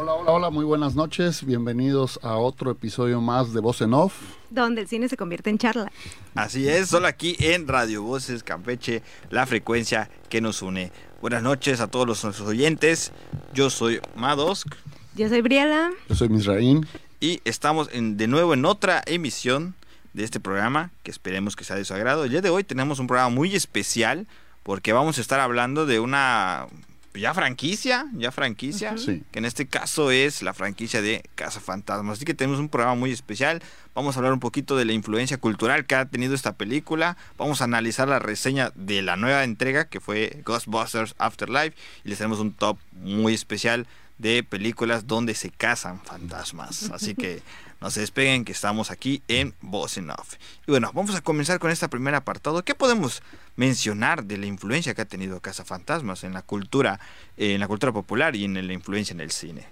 Hola, hola, hola, muy buenas noches. Bienvenidos a otro episodio más de Voz en Off. Donde el cine se convierte en charla. Así es, solo aquí en Radio Voces Campeche, la frecuencia que nos une. Buenas noches a todos los nuestros oyentes. Yo soy Madosk. Yo soy Briela. Yo soy Misraín. Y estamos en- de nuevo en otra emisión de este programa que esperemos que sea de su agrado. El día de hoy tenemos un programa muy especial porque vamos a estar hablando de una ya franquicia, ya franquicia, Sí. que en este caso es la franquicia de Casa Fantasmas. Así que tenemos un programa muy especial. Vamos a hablar un poquito de la influencia cultural que ha tenido esta película. Vamos a analizar la reseña de la nueva entrega que fue Ghostbusters Afterlife y les tenemos un top muy especial de películas donde se cazan fantasmas. Así que no se despeguen que estamos aquí en Voz en Off. Y bueno, vamos a comenzar con este primer apartado. ¿Qué podemos mencionar de la influencia que ha tenido Cazafantasmas en la cultura, eh, en la cultura popular y en la influencia en el cine?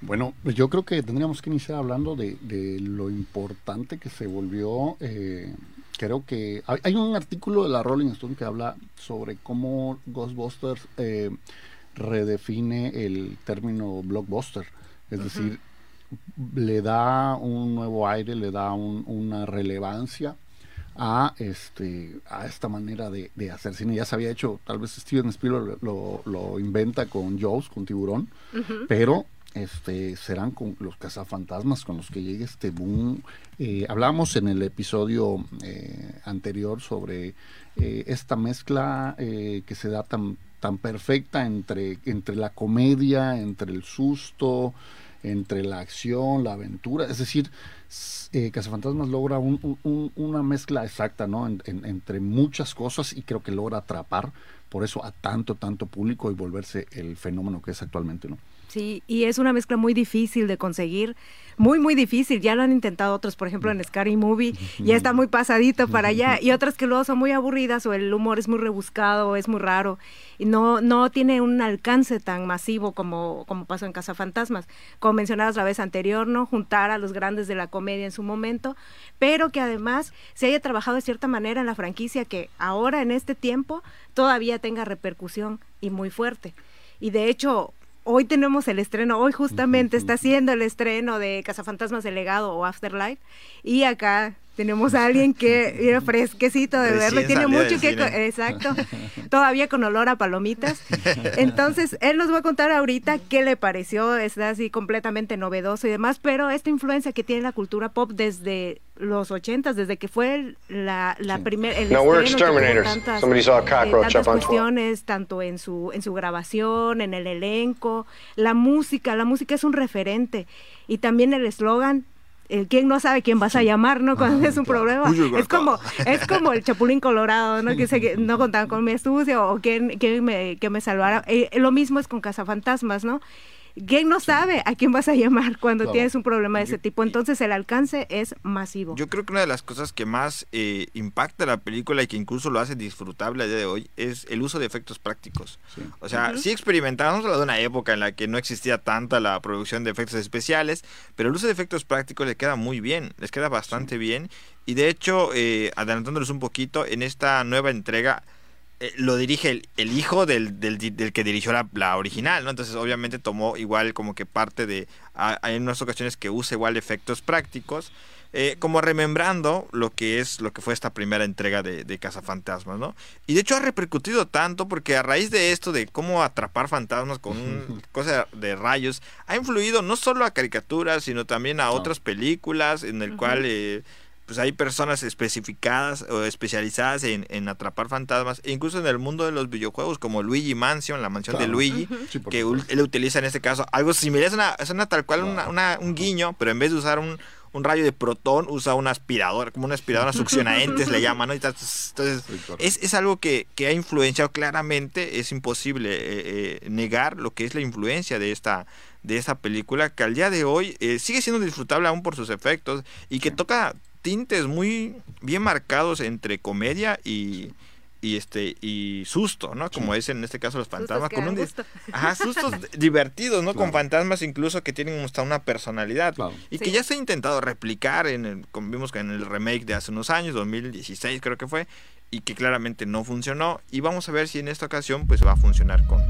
Bueno, pues yo creo que tendríamos que iniciar hablando de, de lo importante que se volvió. eh, creo que hay, hay un artículo de la Rolling Stone que habla sobre cómo Ghostbusters eh, redefine el término blockbuster. Es decir, le da un nuevo aire, le da un- una relevancia a este a esta manera de, de hacer cine. Ya se había hecho, tal vez Steven Spielberg lo, lo inventa con Jaws, con Tiburón, pero este serán con los cazafantasmas con los que llegue este boom. Eh, hablamos en el episodio eh, anterior sobre eh, esta mezcla que se da tan tan perfecta entre entre la comedia, entre el susto, entre la acción, la aventura, es decir, eh, Cazafantasmas logra un- un- una mezcla exacta, ¿no? En- en- entre muchas cosas y creo que logra atrapar por eso a tanto, tanto público y volverse el fenómeno que es actualmente, ¿no? Sí, y es una mezcla muy difícil de conseguir, muy, muy difícil. Ya lo han intentado otros, por ejemplo, en Scary Movie, ya está muy pasadito para allá, y otras que luego son muy aburridas o el humor es muy rebuscado o es muy raro, y no, no tiene un alcance tan masivo como, como pasó en Cazafantasmas. Como mencionabas la vez anterior, ¿no? Juntar a los grandes de la comedia en su momento, pero que además se haya trabajado de cierta manera en la franquicia que ahora, en este tiempo, todavía tenga repercusión y muy fuerte. Y de hecho, hoy tenemos el estreno, hoy justamente está haciendo el estreno de Cazafantasmas el legado o Afterlife y acá tenemos a alguien que mira, fresquecito de verlo, tiene mucho que exacto, todavía con olor a palomitas. Entonces, él nos va a contar ahorita qué le pareció, está así completamente novedoso y demás, pero esta influencia que tiene la cultura pop desde los ochentas, desde que fue el- la, la primer el No, we're exterminators. tantas- Somebody saw a eh, cockroach tantas up on 12. cuestiones, tanto en su, en su grabación, en el elenco, la música, la música es un referente. Y también el eslogan, el quién no sabe quién vas a llamar, ¿no? Cuando es un problema. Uy, Es como, es como el chapulín colorado, ¿no? Que se- no contaban con mi astucia o quién, quién me, que me salvara. Eh, lo mismo es con Cazafantasmas, ¿no? ¿Quién no sabe a quién vas a llamar cuando Claro. tienes un problema de ese tipo? Entonces el alcance es masivo. Yo creo que una de las cosas que más eh, impacta la película y que incluso lo hace disfrutable a día de hoy es el uso de efectos prácticos. Sí. O sea, sí experimentamos de una época en la que no existía tanta la producción de efectos especiales, pero el uso de efectos prácticos le queda muy bien, les queda bastante bien. Y de hecho, eh, adelantándoles un poquito, en esta nueva entrega eh, lo dirige el, el hijo del, del, di- del que dirigió la, la original, ¿no? Entonces, obviamente tomó igual como que parte de... Hay unas ocasiones que usa igual efectos prácticos. eh, como remembrando lo que es lo que fue esta primera entrega de, de Cazafantasmas, ¿no? Y de hecho ha repercutido tanto porque a raíz de esto de cómo atrapar fantasmas con un cosa de rayos, ha influido no solo a caricaturas, sino también a otras películas en el cual eh, pues hay personas especificadas o especializadas en, en atrapar fantasmas, e incluso en el mundo de los videojuegos, como Luigi Mansion, la mansión de Claro. Luigi, Sí, que él utiliza en este caso algo similar, es una, es una tal cual una- Claro. una- un guiño, pero en vez de usar un, un rayo de protón, usa una aspiradora, como una aspiradora succionaentes le llaman, ¿no? Entonces, Sí, correcto. es, es algo que, que ha influenciado claramente, es imposible eh, eh, negar lo que es la influencia de esta de esta película que al día de hoy eh, sigue siendo disfrutable aún por sus efectos y que toca tintes muy bien marcados entre comedia y, y este y susto, ¿no? Como es en este caso los fantasmas con un gusto. ajá, sustos divertidos, ¿no? Con fantasmas incluso que tienen hasta una personalidad Claro. y que ya se ha intentado replicar en el, como vimos que en el remake de hace unos años, 2016 creo que fue, y que claramente no funcionó. Y vamos a ver si en esta ocasión pues va a funcionar con,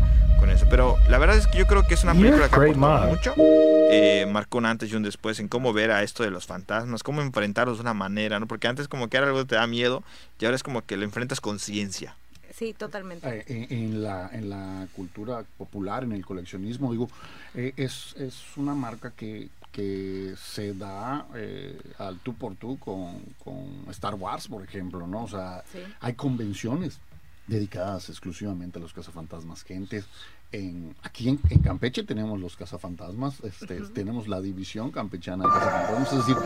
con eso. Pero la verdad es que yo creo que es una película que aportó mucho. Eh, marcó un antes y un después en cómo ver a esto de los fantasmas, cómo enfrentarlos de una manera, ¿no? Porque antes como que era algo que te da miedo y ahora es como que lo enfrentas con ciencia. Sí, totalmente. Eh, en, la, en la cultura popular, en el coleccionismo, digo, eh, es, es una marca que, que se da eh, al tú por tú con, con, Star Wars, por ejemplo, ¿no? O sea, hay convenciones dedicadas exclusivamente a los cazafantasmas. Gente, en, aquí en, Campeche tenemos los cazafantasmas, este, tenemos la división campechana de cazafantasmas, es decir,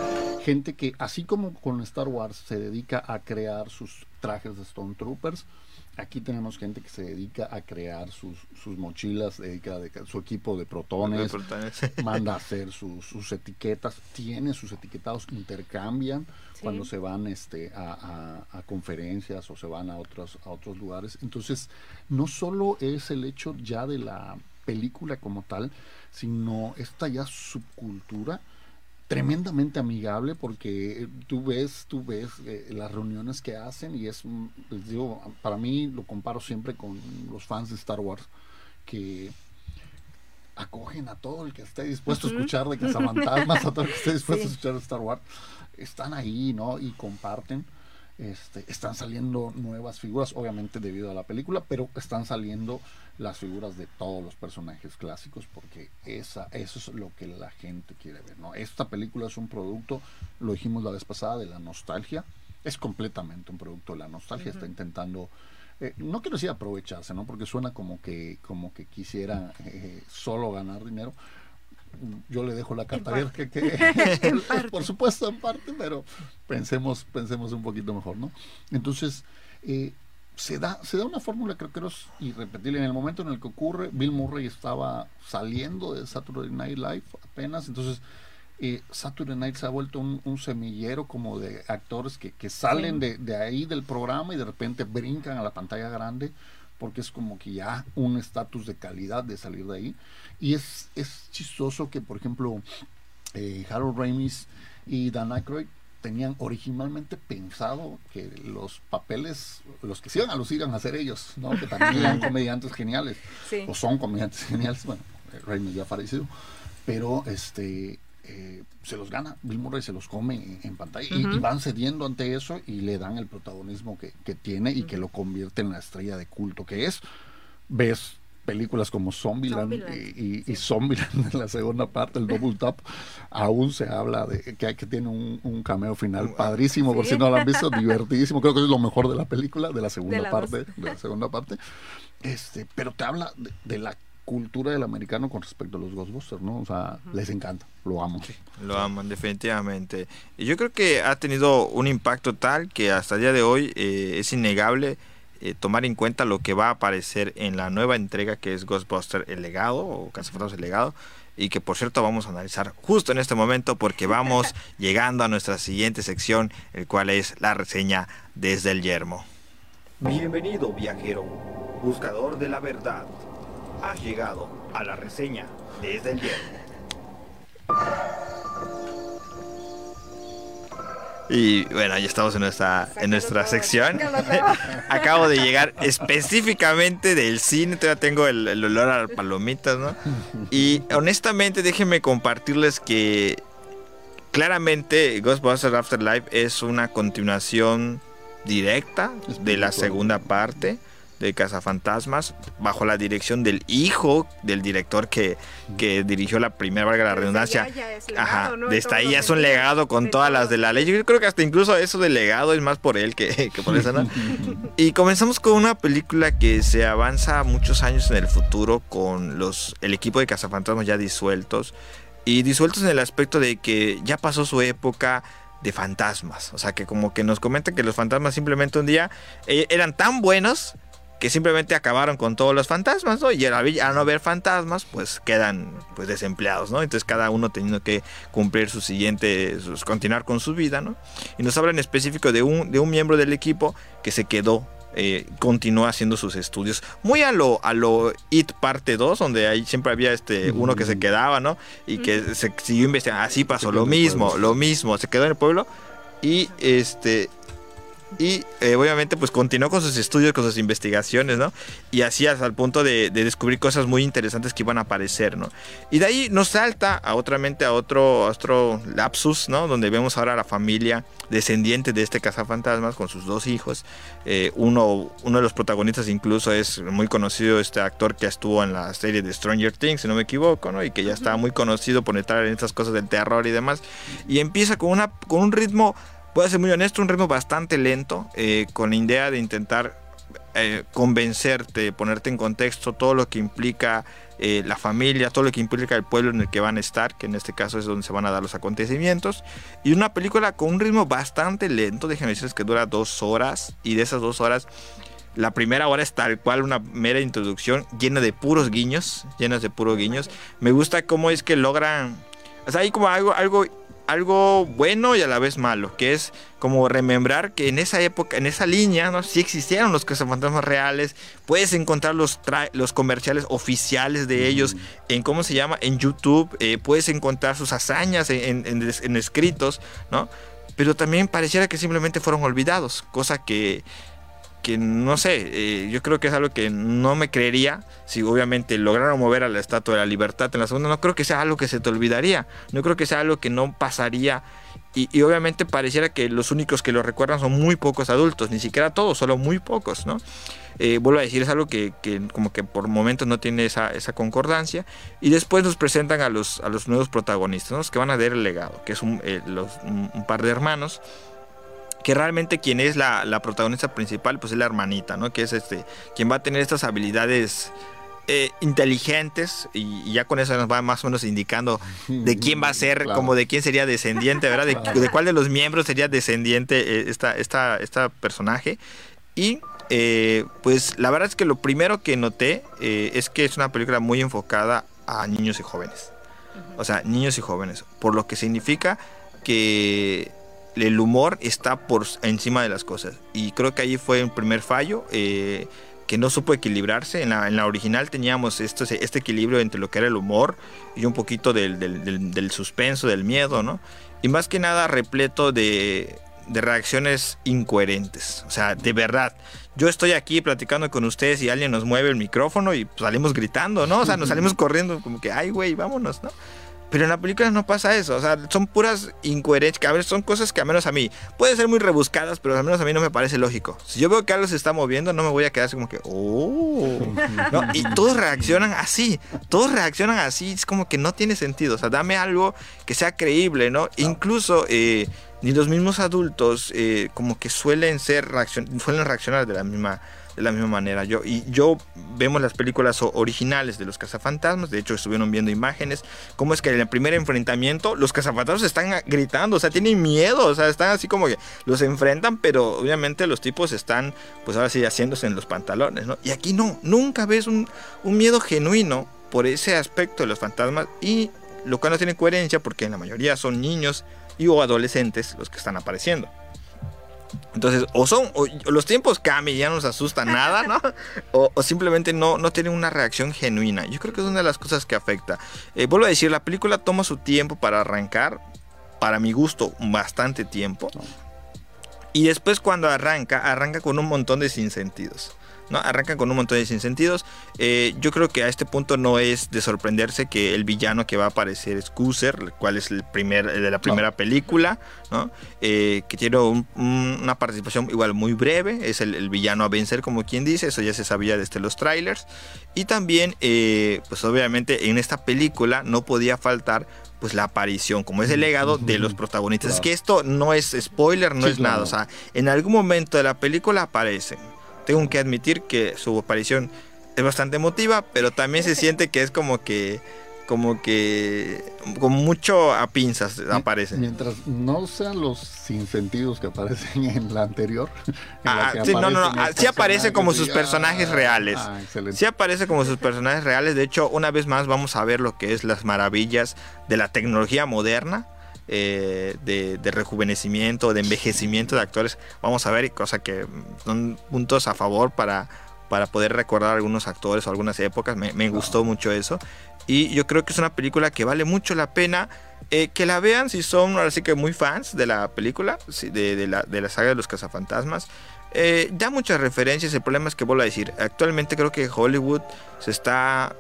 gente que así como con Star Wars se dedica a crear sus trajes de Stone Troopers, Aquí tenemos gente que se dedica a crear sus, sus mochilas, dedica de, su equipo de protones, manda a hacer sus, sus, etiquetas, tiene sus etiquetados, intercambian cuando se van este, a, a, conferencias o se van a otros, a otros lugares. Entonces, no solo es el hecho ya de la película como tal, sino esta ya subcultura tremendamente amigable porque eh, tú ves, tú ves eh, las reuniones que hacen y es, les digo, para mí lo comparo siempre con los fans de Star Wars que acogen a todo el que esté dispuesto a escuchar de cazafantasmas, a todo el que esté dispuesto a escuchar de Star Wars, están ahí, ¿no? Y comparten. Este, están saliendo nuevas figuras, obviamente debido a la película, pero están saliendo las figuras de todos los personajes clásicos porque esa, eso es lo que la gente quiere ver. ¿no? Esta película es un producto, lo dijimos la vez pasada, de la nostalgia. Es completamente un producto de la nostalgia. Está intentando, eh, no quiero decir aprovecharse, ¿no? porque suena como que, como que quisiera eh, solo ganar dinero. Yo le dejo la carta abierta, que, por supuesto en parte, pero pensemos, pensemos un poquito mejor, ¿no? Entonces, eh, se da, se da una fórmula creo que es irrepetible. En el momento en el que ocurre, Bill Murray estaba saliendo de Saturday Night Live apenas, entonces eh, Saturday Night se ha vuelto un, semillero como de actores que, que salen de, de, ahí del programa y de repente brincan a la pantalla grande porque es como que ya un estatus de calidad de salir de ahí. Y es, es chistoso que, por ejemplo, eh, Harold Ramis y Dan Aykroyd tenían originalmente pensado que los papeles, los que se iban a lucir iban a ser ellos, ¿no? que también eran comediantes geniales, o son comediantes geniales, bueno, Raymond ya ha fallecido, pero este eh, se los gana, Bill Murray se los come en, pantalla y, van cediendo ante eso y le dan el protagonismo que, que tiene y que lo convierte en la estrella de culto que es. Ves películas como Zombieland, y, y, Zombieland en la segunda parte, el Double Tap, aún se habla de que, que tiene un, cameo final padrísimo, por si no lo han visto, divertidísimo, creo que es lo mejor de la película, de la segunda parte, de la segunda parte. Este, pero te habla de, la cultura del americano con respecto a los Ghostbusters, ¿no? O sea, les encanta, lo aman. lo aman, definitivamente. Y yo creo que ha tenido un impacto tal que hasta el día de hoy eh, es innegable eh, tomar en cuenta lo que va a aparecer en la nueva entrega que es Ghostbuster El Legado o Cazafantasmas El Legado y que por cierto vamos a analizar justo en este momento porque vamos llegando a nuestra siguiente sección, el cual es la reseña desde el yermo. Bienvenido viajero, buscador de la verdad. Has llegado a la reseña desde el yermo. Y bueno, ya estamos en nuestra, en nuestra sección. Acabo de llegar específicamente del cine, todavía tengo el, olor a palomitas, ¿no? Y honestamente déjenme compartirles que claramente Ghostbusters Afterlife es una continuación directa de la segunda parte de Cazafantasmas, bajo la dirección del hijo del director que, que dirigió la primera, valga la redundancia. Ajá, desde ahí ya es un legado con todas las de la ley. Yo creo que hasta incluso eso de legado es más por él que, por esa, ¿no? y comenzamos con una película que se avanza muchos años en el futuro con los el equipo de Cazafantasmas ya disueltos. Y disueltos en el aspecto de que ya pasó su época de fantasmas. O sea, que como que nos comenta que los fantasmas simplemente un día eh, eran tan buenos que simplemente acabaron con todos los fantasmas, ¿no? Y al, no haber fantasmas, pues quedan pues desempleados, ¿no? Entonces cada uno teniendo que cumplir su siguiente, continuar con su vida, ¿no? Y nos habla en específico de un, de un miembro del equipo que se quedó eh, continúa haciendo sus estudios. Muy a lo, a lo It parte 2, donde ahí siempre había este uno que se quedaba, ¿no? Y que se siguió investigando. Así pasó, lo mismo, lo mismo. Se quedó en el pueblo y este y eh, obviamente pues continuó con sus estudios, con sus investigaciones, ¿no? Y así hasta el punto de, descubrir cosas muy interesantes que iban a aparecer, ¿no? Y de ahí nos salta a otra mente a otro, otro lapsus, ¿no? Donde vemos ahora a la familia descendiente de este cazafantasmas con sus dos hijos. Eh, uno, uno de los protagonistas incluso es muy conocido, este actor que estuvo en la serie de Stranger Things, si no me equivoco, ¿no? Y que ya está muy conocido por entrar en estas cosas del terror y demás. Y empieza con, una, con un ritmo Puede ser muy honesto, un ritmo bastante lento, eh, con la idea de intentar eh, convencerte, ponerte en contexto todo lo que implica eh, la familia, todo lo que implica el pueblo en el que van a estar, que en este caso es donde se van a dar los acontecimientos. Y una película con un ritmo bastante lento, déjenme decirles que dura dos horas, y de esas dos horas la primera hora es tal cual una mera introducción llena de puros guiños, llenas de puros guiños. Me gusta cómo es que logran, o sea, hay como algo, algo algo bueno y a la vez malo, que es como remembrar que en esa época, en esa línea, ¿no? sí existieron los cazafantasmas reales, puedes encontrar los, los comerciales oficiales de ellos en, ¿cómo se llama? En YouTube, eh, puedes encontrar sus hazañas en, escritos, ¿no? Pero también pareciera que simplemente fueron olvidados, cosa que que no sé, eh, yo creo que es algo que no me creería si obviamente lograron mover a la Estatua de la Libertad en la segunda, no creo que sea algo que se te olvidaría, no creo que sea algo que no pasaría. Y, obviamente pareciera que los únicos que lo recuerdan son muy pocos adultos, ni siquiera todos, solo muy pocos, ¿no? Eh, vuelvo a decir, es algo que, como que por momentos no tiene esa, concordancia. Y después nos presentan a los, nuevos protagonistas, los que van a dar el legado, que es un, eh, un par de hermanos que realmente quien es la, protagonista principal, pues es la hermanita, ¿no? Que es este, quien va a tener estas habilidades eh, inteligentes y, ya con eso nos va más o menos indicando de quién va a ser, como de quién sería descendiente, ¿verdad? De, cuál de los miembros sería descendiente eh, esta, esta, esta personaje. Y eh, pues la verdad es que lo primero que noté es que es una película muy enfocada a niños y jóvenes. O sea, niños y jóvenes. Por lo que significa que el humor está por encima de las cosas. Y creo que ahí fue el primer fallo. Eh, que no supo equilibrarse. En la, en la original teníamos esto, este equilibrio entre lo que era el humor y un poquito del, del, suspenso, del miedo, ¿no? Y más que nada repleto de, de, reacciones incoherentes. O sea, de verdad. Yo estoy aquí platicando con ustedes y alguien nos mueve el micrófono y salimos gritando, ¿no? O sea, nos salimos corriendo como que, ay, güey, vámonos, ¿no? Pero en la película no pasa eso, o sea, son puras incoherencias, que a ver, son cosas que al menos a mí, pueden ser muy rebuscadas, pero al menos a mí no me parece lógico. Si yo veo que algo se está moviendo, no me voy a quedar así como que, oh, ¿no? Y todos reaccionan así, todos reaccionan así, es como que no tiene sentido, o sea, dame algo que sea creíble, ¿no? Incluso, eh, ni los mismos adultos, eh, como que suelen ser, suelen reaccionar de la misma de la misma manera. Yo, y yo vemos las películas originales de los cazafantasmas, de hecho estuvieron viendo imágenes, cómo es que en el primer enfrentamiento los cazafantasmas están gritando, o sea, tienen miedo, o sea, están así como que los enfrentan, pero obviamente los tipos están, pues ahora sí, haciéndose en los pantalones, ¿no? Y aquí no, nunca ves un, un miedo genuino por ese aspecto de los fantasmas y lo cual no tiene coherencia porque en la mayoría son niños y o adolescentes los que están apareciendo. Entonces, o son, los tiempos cambian y ya no nos asustan nada, ¿no? O, simplemente no, no tienen una reacción genuina. Yo creo que es una de las cosas que afecta. Eh, vuelvo a decir, la película toma su tiempo para arrancar, para mi gusto, bastante tiempo. Y después cuando arranca, arranca con un montón de sinsentidos. ¿No? Arrancan con un montón de sinsentidos. Eh, yo creo que a este punto no es de sorprenderse que el villano que va a aparecer es Cuser, el cual es el, primer, de la primera película, ¿no? Eh, que tiene una participación igual muy breve, es el, villano a vencer, como quien dice, eso ya se sabía desde los trailers. Y también, eh, pues obviamente en esta película no podía faltar pues la aparición, como es el legado de los protagonistas. Es que esto no es spoiler, no es nada. O sea, en algún momento de la película aparecen tengo que admitir que su aparición es bastante emotiva, pero también se siente que es como que como que con mucho a pinzas aparece. Mientras no sean los sinsentidos que aparecen en la anterior. ah, sí, no, no, no. Sí aparece como sus personajes reales. Ah, sí aparece como sus personajes reales. De hecho, una vez más vamos a ver lo que es las maravillas de la tecnología moderna. Eh, de, rejuvenecimiento, de envejecimiento de actores. Vamos a ver, cosa que son puntos a favor para, para poder recordar algunos actores o algunas épocas. Me, gustó mucho eso. Y yo creo que es una película que vale mucho la pena eh, que la vean si son así que muy fans de la película, de, la, de la saga de los cazafantasmas. Eh, da muchas referencias, el problema es que vuelvo a decir, actualmente creo que Hollywood se está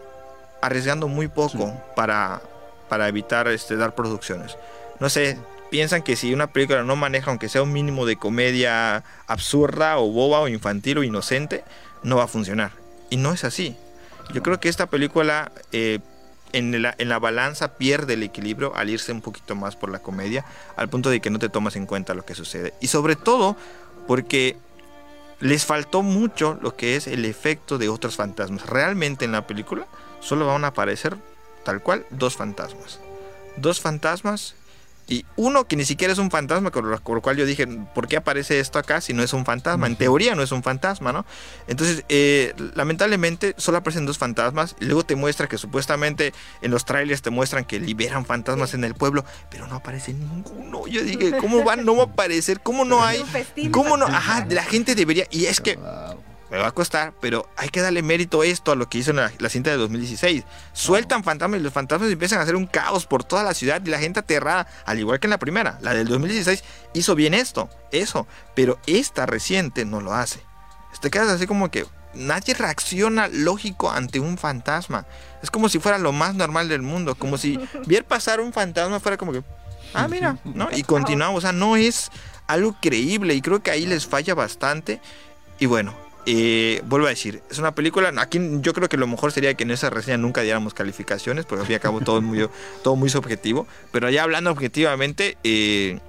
arriesgando muy poco para, para evitar este, dar producciones. No sé, piensan que si una película no maneja, aunque sea un mínimo de comedia absurda o boba o infantil o inocente, no va a funcionar. Y no es así. Yo creo que esta película eh, en, la, en la balanza pierde el equilibrio al irse un poquito más por la comedia, al punto de que no te tomas en cuenta lo que sucede. Y sobre todo porque les faltó mucho lo que es el efecto de otros fantasmas. Realmente en la película solo van a aparecer tal cual dos fantasmas. Dos fantasmas y uno que ni siquiera es un fantasma, con lo, cual yo dije, ¿por qué aparece esto acá si no es un fantasma? En teoría no es un fantasma, ¿no? Entonces, eh, lamentablemente, solo aparecen dos fantasmas. Y luego te muestra que supuestamente en los trailers te muestran que liberan fantasmas en el pueblo, pero no aparece ninguno. Yo dije, ¿cómo van? No va a aparecer, ¿cómo no hay? ¿Cómo no? Ajá, la gente debería. Y es que me va a costar, pero hay que darle mérito a esto a lo que hizo en la, cinta de 2016. Sueltan fantasmas y los fantasmas empiezan a hacer un caos por toda la ciudad y la gente aterrada, al igual que en la primera. La del 2016 hizo bien esto, eso, pero esta reciente no lo hace. Te quedas así como que nadie reacciona lógico ante un fantasma. Es como si fuera lo más normal del mundo, como si ver pasar un fantasma fuera como que, ah, mira, ¿no? Y continuamos, o sea, no es algo creíble y creo que ahí les falla bastante. Y bueno, eh, vuelvo a decir, es una película. Aquí yo creo que lo mejor sería que en esa reseña nunca diéramos calificaciones, porque al fin y al cabo todo, muy, todo muy subjetivo. Pero ya hablando objetivamente, eh,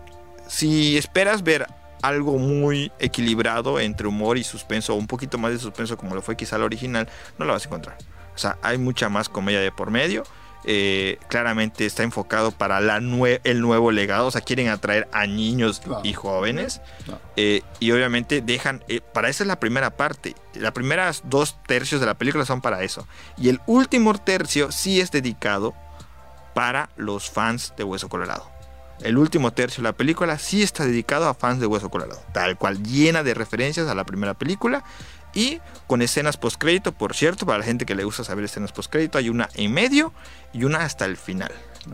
si esperas ver algo muy equilibrado entre humor y suspenso, o un poquito más de suspenso como lo fue quizá el original, no lo vas a encontrar. O sea, hay mucha más comedia de por medio. Eh, claramente está enfocado para la el nuevo legado, o sea, quieren atraer a niños y jóvenes. Eh, y obviamente dejan, eh, para esa es la primera parte, las primeras dos tercios de la película son para eso. Y el último tercio sí es dedicado para los fans de Hueso Colorado. El último tercio de la película sí está dedicado a fans de Hueso Colorado, tal cual llena de referencias a la primera película y con escenas postcrédito, por cierto, para la gente que le gusta saber escenas postcrédito, hay una en medio y una hasta el final.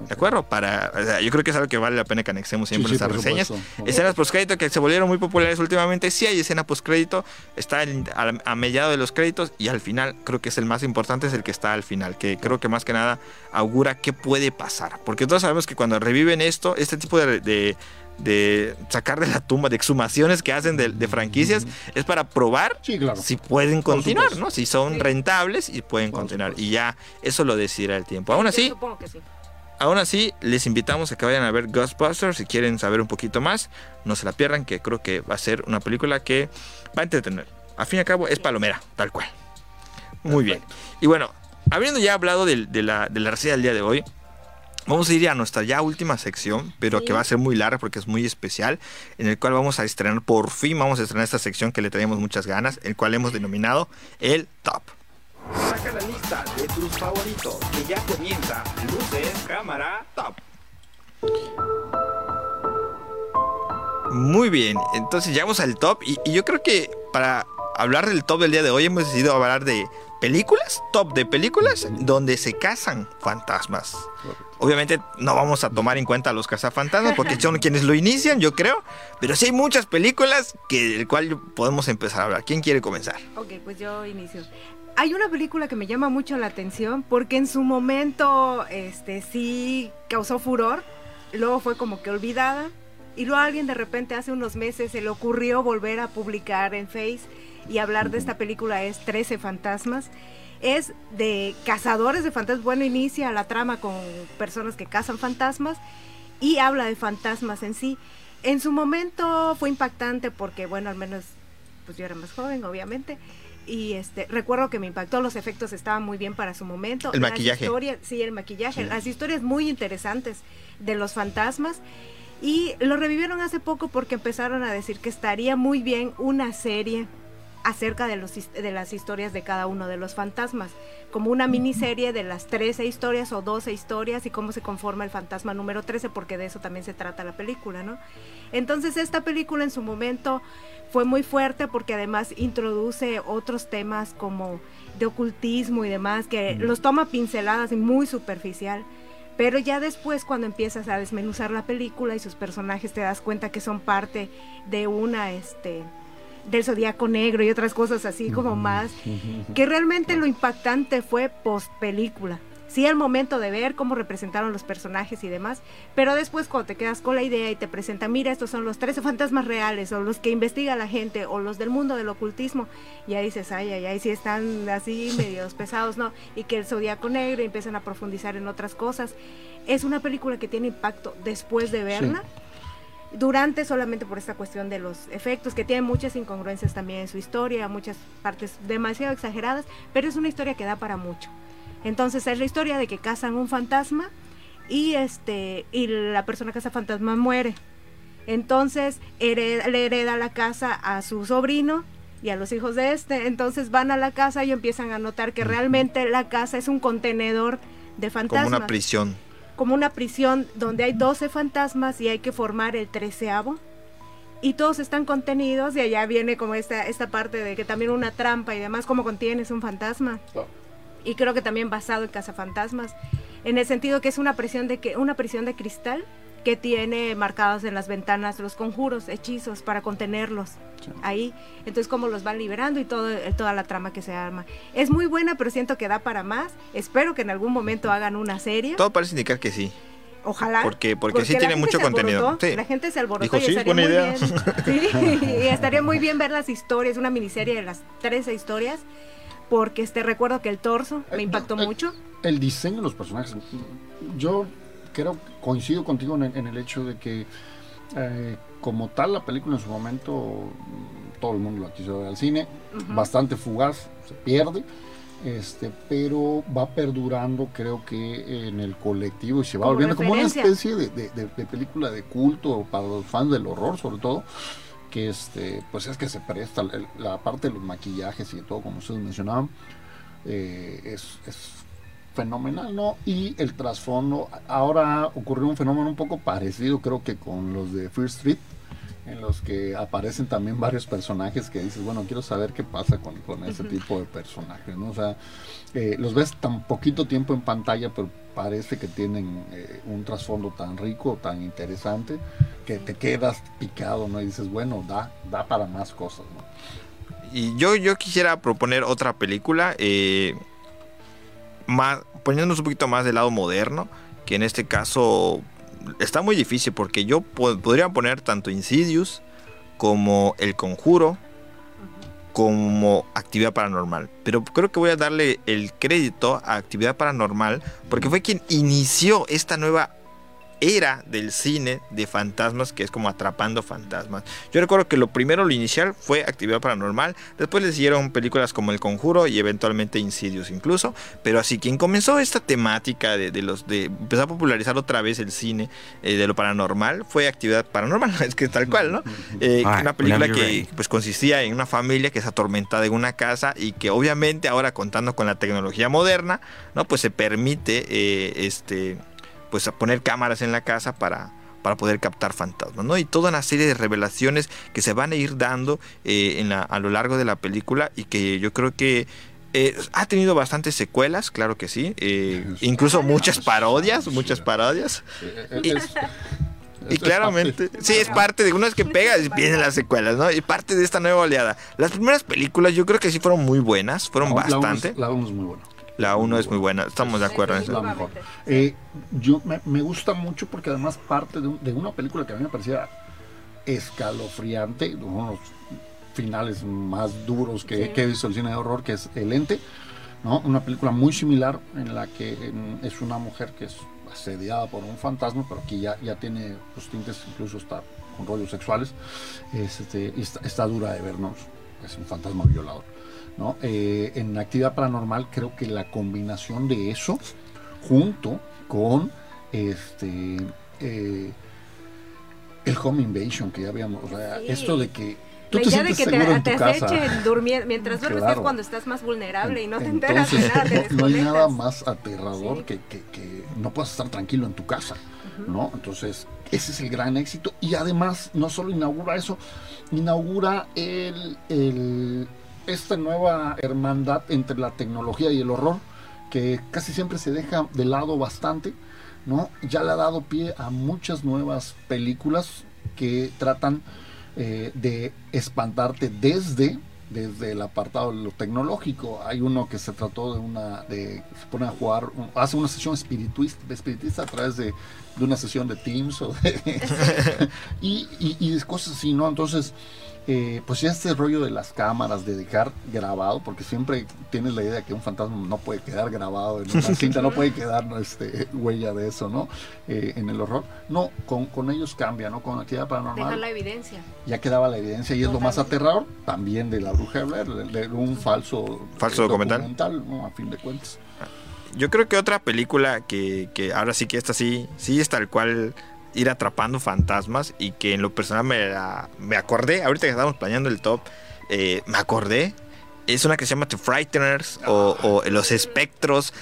¿De acuerdo? Para, yo creo que es algo que vale la pena que anexemos siempre en estas reseñas. Escenas postcrédito que se volvieron muy populares últimamente. Sí hay escena postcrédito, está a, a mediado de los créditos y al final creo que es el más importante, es el que está al final, que creo que más que nada augura qué puede pasar. Porque todos sabemos que cuando reviven esto, este tipo de de sacar de la tumba, de exhumaciones que hacen de, franquicias, es para probar si pueden continuar, ¿no? Si son rentables y pueden continuar. Y ya eso lo decidirá el tiempo. Aún así, aún así, les invitamos a que vayan a ver Ghostbusters si quieren saber un poquito más. No se la pierdan, que creo que va a ser una película que va a entretener. A fin y al cabo, es palomera, tal cual. Muy bien. Y bueno, habiendo ya hablado de, la, de la del día de hoy, Vamos a ir a nuestra ya última sección, pero que va a ser muy larga porque es muy especial, en el cual vamos a estrenar, por fin vamos a estrenar esta sección que le traemos muchas ganas, el cual hemos denominado el Top. Saca la lista de tus favoritos, que ya comienza Luces, Cámara, Top. Muy bien, entonces llegamos al top y, y yo creo que para hablar del top del día de hoy hemos decidido hablar de películas, top de películas, donde se cazan fantasmas. Obviamente no vamos a tomar en cuenta a los cazafantasmas porque son quienes lo inician, yo creo. Pero sí hay muchas películas que del cual podemos empezar a hablar. ¿Quién quiere comenzar? Ok, pues yo inicio. Hay una película que me llama mucho la atención porque en su momento este, sí causó furor, luego fue como que olvidada y luego alguien de repente hace unos meses se le ocurrió volver a publicar en Face y hablar de esta película es 13 fantasmas. Es de cazadores de fantasmas. Bueno, inicia la trama con personas que cazan fantasmas y habla de fantasmas en sí. En su momento fue impactante porque, bueno, al menos pues yo era más joven, obviamente. Y este, recuerdo que me impactó, los efectos estaban muy bien para su momento. El maquillaje. sí, el maquillaje. Las historias muy interesantes de los fantasmas. Y lo revivieron hace poco porque empezaron a decir que estaría muy bien una serie acerca de, los, de las historias de cada uno de los fantasmas, como una miniserie de las 13 historias o 12 historias y cómo se conforma el fantasma número 13, porque de eso también se trata la película, ¿no? Entonces esta película en su momento fue muy fuerte porque además introduce otros temas como de ocultismo y demás, que los toma pinceladas y muy superficial. Pero ya después cuando empiezas a desmenuzar la película y sus personajes te das cuenta que son parte de una, este, del zodiaco negro y otras cosas así como más, que realmente lo impactante fue post película. Sí, el momento de ver cómo representaron los personajes y demás, pero después cuando te quedas con la idea y te presenta, mira, estos son los 13 fantasmas reales, o los que investiga la gente, o los del mundo del ocultismo, ya dices, ay, ay, ay, sí están así medios pesados, ¿no? Y que el zodiaco negro y empiezan a profundizar en otras cosas. Es una película que tiene impacto después de verla durante solamente por esta cuestión de los efectos, que tiene muchas incongruencias también en su historia, muchas partes demasiado exageradas, pero es una historia que da para mucho. Entonces es la historia de que cazan un fantasma y este y la persona que caza fantasma muere. Entonces le hereda la casa a su sobrino y a los hijos de este. Entonces van a la casa y empiezan a notar que realmente la casa es un contenedor de fantasmas. Como una prisión como una prisión donde hay 12 fantasmas y hay que formar el treceavo. Y todos están contenidos y allá viene como esta, esta parte de que también una trampa y demás, como contienes un fantasma. Y creo que también basado en cazafantasmas, en el sentido que es una prisión de, que, una prisión de cristal que tiene marcados en las ventanas los conjuros, hechizos para contenerlos ahí. Entonces, cómo los van liberando y todo, toda la trama que se arma. Es muy buena, pero siento que da para más. Espero que en algún momento hagan una serie. Todo parece indicar que sí. Ojalá. Porque, porque, sí tiene mucho contenido. La gente se alborotó y estaría muy bien. y estaría muy bien ver las historias, una miniserie de las 13 historias. Porque este recuerdo que el torso me impactó mucho. El diseño de los personajes. Yo creo, coincido contigo en, el hecho de que eh, como tal la película en su momento todo el mundo la quiso ver al cine, bastante fugaz, se pierde, este, pero va perdurando creo que en el colectivo y se va volviendo como una especie de, película de culto para los fans del horror sobre todo que este pues es que se presta la parte de los maquillajes y todo como ustedes mencionaban eh, es, es fenomenal, ¿no? Y el trasfondo, ahora ocurrió un fenómeno un poco parecido, creo que con los de First Street, en los que aparecen también varios personajes que dices, bueno, quiero saber qué pasa con, con ese tipo de personajes, ¿no? O sea, eh, los ves tan poquito tiempo en pantalla, pero parece que tienen eh, un trasfondo tan rico, tan interesante, que te quedas picado, ¿no? Y dices, bueno, da, da para más cosas, ¿no? Y yo, yo quisiera proponer otra película, eh, poniéndonos un poquito más del lado moderno, que en este caso está muy difícil porque yo podría poner tanto Insidious como El Conjuro como Actividad Paranormal. Pero creo que voy a darle el crédito a Actividad Paranormal porque fue quien inició esta nueva era del cine de fantasmas que es como atrapando fantasmas. Yo recuerdo que lo primero, lo inicial, fue Actividad Paranormal. Después le siguieron películas como El Conjuro y eventualmente Insidious incluso. Pero así, quien comenzó esta temática de, los de empezar a popularizar otra vez el cine eh, de lo paranormal fue Actividad Paranormal. es que tal cual, ¿no? Eh, una película que pues consistía en una familia que es atormentada en una casa y que obviamente ahora contando con la tecnología moderna, ¿no? Pues se permite eh, este pues a poner cámaras en la casa para, para poder captar fantasmas, ¿no? Y toda una serie de revelaciones que se van a ir dando eh, en a lo largo de la película y que yo creo que eh, ha tenido bastantes secuelas, claro que sí, eh, incluso muchas parodias, muchas parodias. Y, claramente, sí, es parte de una vez que pega y vienen las secuelas, ¿no? Y parte de esta nueva oleada. Las primeras películas yo creo que sí fueron muy buenas, fueron bastante. La 1 es muy buena. La 1 es muy buena, estamos de acuerdo en eso. Eh, yo me, gusta mucho porque además parte de, una película que a mí me parecía escalofriante, uno de los finales más duros que, he visto el cine de horror, que es El Ente, ¿no? una película muy similar en la que es una mujer que es asediada por un fantasma, pero aquí ya, ya tiene los tintes, incluso está con rollos sexuales, este, está, está dura de vernos, es un fantasma violador. ¿No? Eh, en actividad paranormal creo que la combinación de eso junto con este eh, el home invasion que ya habíamos, esto de que tú la te idea de que te, te acechen durmiendo, mientras duermes Claro. es cuando estás más vulnerable y no te enteras de nada, te no, no hay nada más aterrador Sí. que, que- que no puedas estar tranquilo en tu casa, ¿no? Entonces, ese es el gran éxito. Y además, no solo inaugura eso, inaugura el, el- esta nueva hermandad entre la tecnología y el horror, que casi siempre se deja de lado bastante, ¿no? Ya le ha dado pie a muchas nuevas películas que tratan eh, de espantarte desde desde el apartado de lo tecnológico. Hay uno que se trató de una, de, se pone a jugar, hace una sesión espirituista, espiritista a través de, de una sesión de Teams o de- y, y, y cosas así, ¿no? Entonces, eh, pues ya este rollo de las cámaras, de dejar grabado, porque siempre tienes la idea de que un fantasma no puede quedar grabado en una cinta, no puede quedar ¿no? este, huella de eso, ¿no? Eh, en el horror. No, con, con ellos cambia, ¿no? Con actividad paranormal Dejar la evidencia. ya quedaba la evidencia y es lo más aterrador también de la bruja de Blair, de, de un falso, Falso eh, documental. ¿no? a fin de cuentas. Yo creo que otra película que, que ahora sí que esta sí, sí es tal cual ir atrapando fantasmas y que en lo personal me, me acordé, ahorita que estábamos planeando el top, eh, me acordé, es una que se llama The Frighteners o, o Los Espectros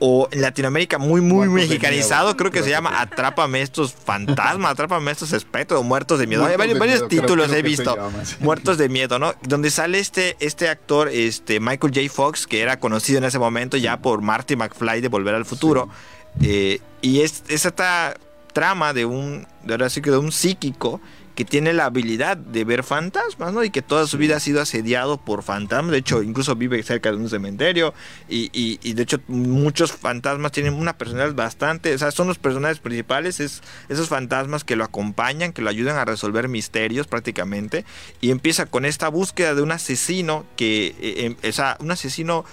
o en Latinoamérica muy muy Muertos mexicanizado, creo que se llama. Atrápame estos fantasmas, Atrápame estos espectros o Muertos de Miedo. Hay varios, de varios miedo, creo- títulos he visto. Muertos de miedo, ¿no? Donde sale este, este actor, este Michael J. Fox, que era conocido en ese momento ya por Marty McFly de Volver al Futuro. Eh, y es, es esta trama de un, de ahora sí que de un psíquico que tiene la habilidad de ver fantasmas, ¿no? Y que toda su vida ha sido asediado por fantasmas. De hecho, incluso vive cerca de un cementerio. Y, y- y de hecho, muchos fantasmas tienen una personalidad bastante. O sea, son los personajes principales. Es esos fantasmas que lo acompañan, que lo ayudan a resolver misterios prácticamente. Y empieza con esta búsqueda de un asesino que. eh, em- o sea, un asesino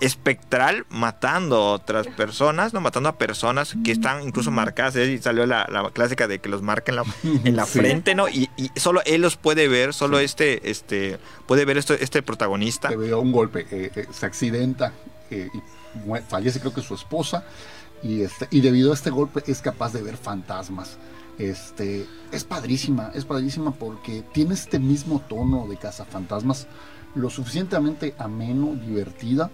espectral matando a otras personas, no matando a personas que están incluso marcadas. Y salió la, la clásica de que los marca en la, en la Sí. frente, ¿no? Y, y solo él los puede ver, solo este, este, puede ver esto, este protagonista. Le dio un golpe, eh, eh, se accidenta eh, y fallece creo que su esposa y, este, y debido a este golpe es capaz de ver fantasmas. Este, es padrísima, es padrísima porque tiene este mismo tono de cazafantasmas, lo suficientemente ameno, divertida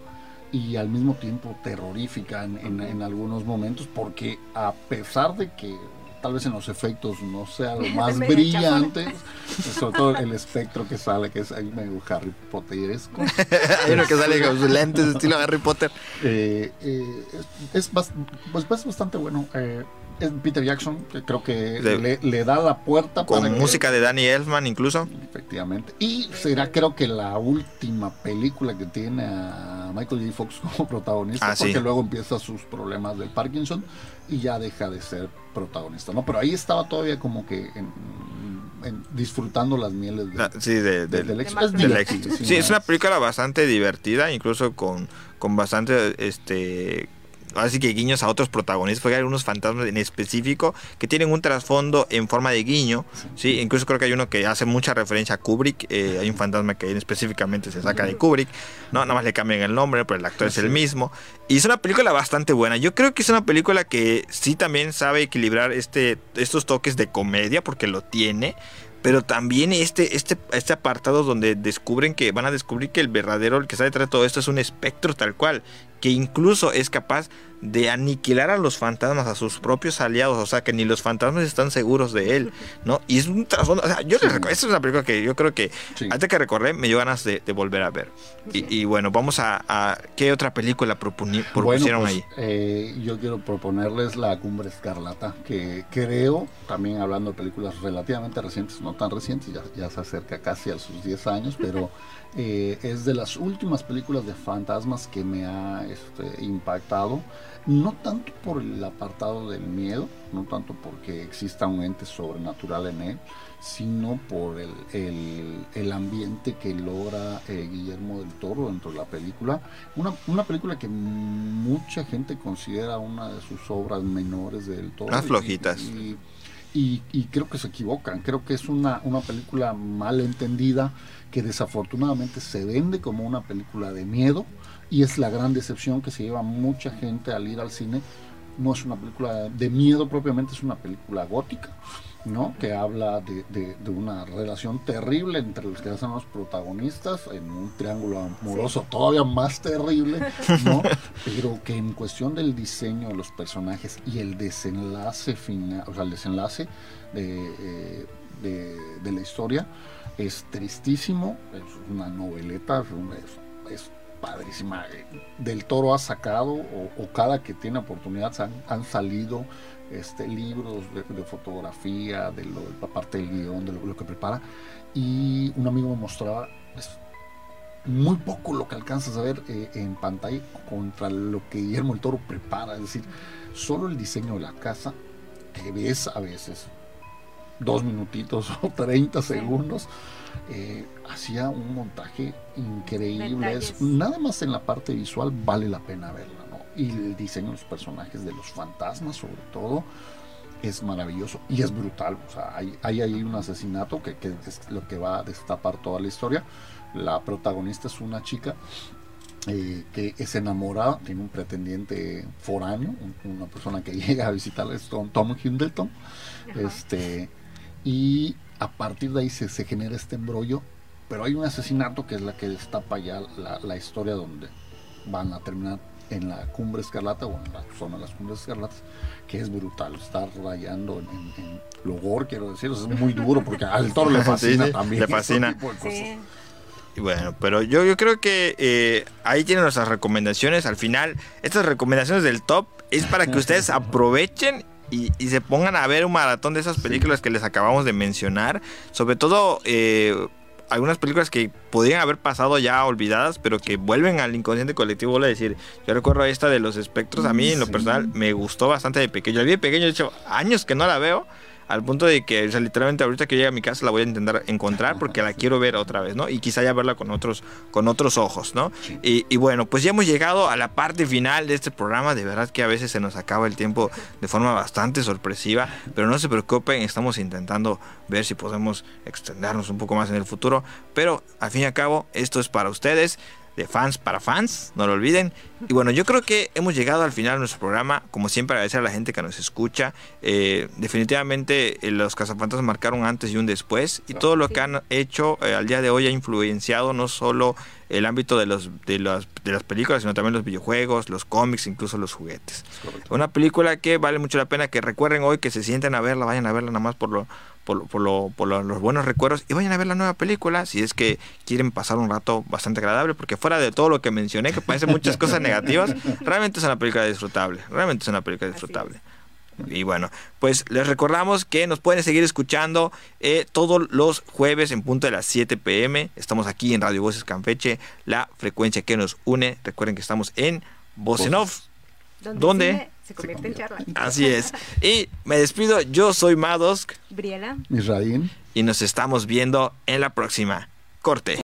y al mismo tiempo terrorífica en, en- en algunos momentos, porque a pesar de que tal vez en los efectos no sea lo más brillante, sobre todo el espectro que sale, que es ahí medio Harry Potteresco, Hay uno que sale con sus lentes estilo Harry Potter. eh, eh, es, es bas- pues, es bastante bueno. eh, es Peter Jackson, que creo que De- le, le da la puerta Con para que- música de Danny Elfman incluso. Efectivamente. Y será creo que la última película que tiene a Michael J. Fox como protagonista, Ah, sí. porque luego empieza sus problemas del Parkinson y ya deja de ser protagonista, ¿no? Pero ahí estaba todavía como que en- en- disfrutando las mieles de- Ah, Sí, de, de- de- del de éxito. Es del. Sí, es una película bastante divertida, incluso con, con bastante este así que guiños a otros protagonistas, porque hay algunos fantasmas en específico que tienen un trasfondo en forma de guiño, sí, incluso creo que hay uno que hace mucha referencia a Kubrick, eh, hay un fantasma que específicamente se saca de Kubrick, no, nada más le cambian el nombre, pero el actor es el mismo, y es una película bastante buena, yo creo que es una película que sí también sabe equilibrar este, estos toques de comedia, porque lo tiene, pero también este, este, este apartado donde descubren que van a descubrir que el verdadero, el que está detrás de todo esto es un espectro tal cual, que incluso es capaz de aniquilar a los fantasmas, a sus propios aliados, o sea que ni los fantasmas están seguros de él, ¿no? Y es un trasfondo, o sea, yo les recuerdo, esta es una película que yo creo que Sí. antes que recordé me dio ganas de, de volver a ver. Y, y bueno, vamos a, a- ¿qué otra película propusieron pues, ahí? eh, yo quiero proponerles La Cumbre Escarlata, que creo, también hablando de películas relativamente recientes, no tan recientes, ya, ya se acerca casi a sus 10 años, pero eh, es de las últimas películas de fantasmas que me ha este, impactado. No tanto por el apartado del miedo, no tanto porque exista un ente sobrenatural en él, sino por el, el- el ambiente que logra eh, Guillermo del Toro dentro de la película. Una, una película que mucha gente considera una de sus obras menores del Toro. Y- flojitas. Y, y- y creo que se equivocan. Creo que es una, una película mal entendida que desafortunadamente se vende como una película de miedo y es la gran decepción que se lleva mucha gente al ir al cine. No es una película de miedo propiamente, es una película gótica ¿no? Que habla de, de- de una relación terrible entre los que son los protagonistas, en un triángulo amoroso todavía más terrible, ¿no? Pero que en cuestión del diseño de los personajes y el desenlace final, o sea, el desenlace de, eh, de, de la historia es tristísimo, es una noveleta, es, es padrísima. Del Toro ha sacado, o, cada que tiene oportunidad, han, han salido este, libros de, fotografía, de la parte del guion, de lo, que prepara. Y un amigo me mostraba es muy poco lo que alcanzas a ver eh, en pantalla contra lo que Guillermo el Toro prepara. Es decir, solo el diseño de la casa, que ves a veces dos minutitos o 30 segundos, eh, hacía un montaje increíble. Es- nada más en la parte visual vale la pena verla, ¿no? Y el diseño de los personajes, de los fantasmas sobre todo, es maravilloso y es brutal. O sea, hay, hay ahí un asesinato que, que es lo que va a destapar toda la historia. La protagonista es una chica eh, que es enamorada, tiene un pretendiente foráneo, un- una persona que llega a visitarla, es Tom, Tom Hiddleston. Este, y a partir de ahí se, se genera este embrollo, pero hay un asesinato que es la que destapa ya la, la historia donde van a terminar en la cumbre escarlata o en la zona de las cumbres escarlatas, que es brutal, está rayando en, en, en lo gore, quiero decir, es muy duro porque al toro le Sí, fascina sí, también. le fascina. Sí. Y bueno, pero yo, yo creo que eh, ahí tienen nuestras recomendaciones. Al final, estas recomendaciones del top es para que ustedes aprovechen y, y se pongan a ver un maratón de esas películas que les acabamos de mencionar. Sobre todo eh, algunas películas que podrían haber pasado ya olvidadas, pero que vuelven al inconsciente colectivo. Vuelvo a decir, yo recuerdo esta de los espectros. A mí, en lo Sí. personal, me gustó bastante de pequeño. La vi de pequeño, de hecho, años que no la veo. Al punto de que, o sea, literalmente ahorita que llegue a mi casa la voy a intentar encontrar porque la quiero ver otra vez, ¿no? Y quizá ya verla con otros, con otros ojos, ¿no? Sí. Y, y bueno, pues ya hemos llegado a la parte final de este programa. De verdad que a veces se nos acaba el tiempo de forma bastante sorpresiva. Pero no se preocupen, estamos intentando ver si podemos extendernos un poco más en el futuro. Pero al fin y al cabo, esto es para ustedes. De fans para fans, no lo olviden. Y bueno, yo creo que hemos llegado al final de nuestro programa. Como siempre, agradecer a la gente que nos escucha. Eh, definitivamente, eh, los cazafantasmas marcaron un antes y un después. Y todo lo que han hecho eh, al día de hoy ha influenciado no solo el ámbito de, los, de, las, de las películas, sino también los videojuegos, los cómics, incluso los juguetes. Una película que vale mucho la pena que recuerden hoy, que se sienten a verla, vayan a verla nada más por, lo, por, por, lo- por lo- los buenos recuerdos y vayan a ver la nueva película si es que quieren pasar un rato bastante agradable, porque fuera de todo lo que mencioné, que parece muchas cosas negativas, realmente es una película disfrutable, realmente es una película disfrutable. Y bueno, pues les recordamos que nos pueden seguir escuchando eh, todos los jueves en punto de las 7 pm. Estamos aquí en Radio Voces Campeche, la frecuencia que nos une. Recuerden que estamos en Voz en Off. Donde ¿Dónde? Se convierte en charla. Así es. Y me despido, yo soy Madosk Briela. Israel. y nos estamos viendo en la próxima. Corte.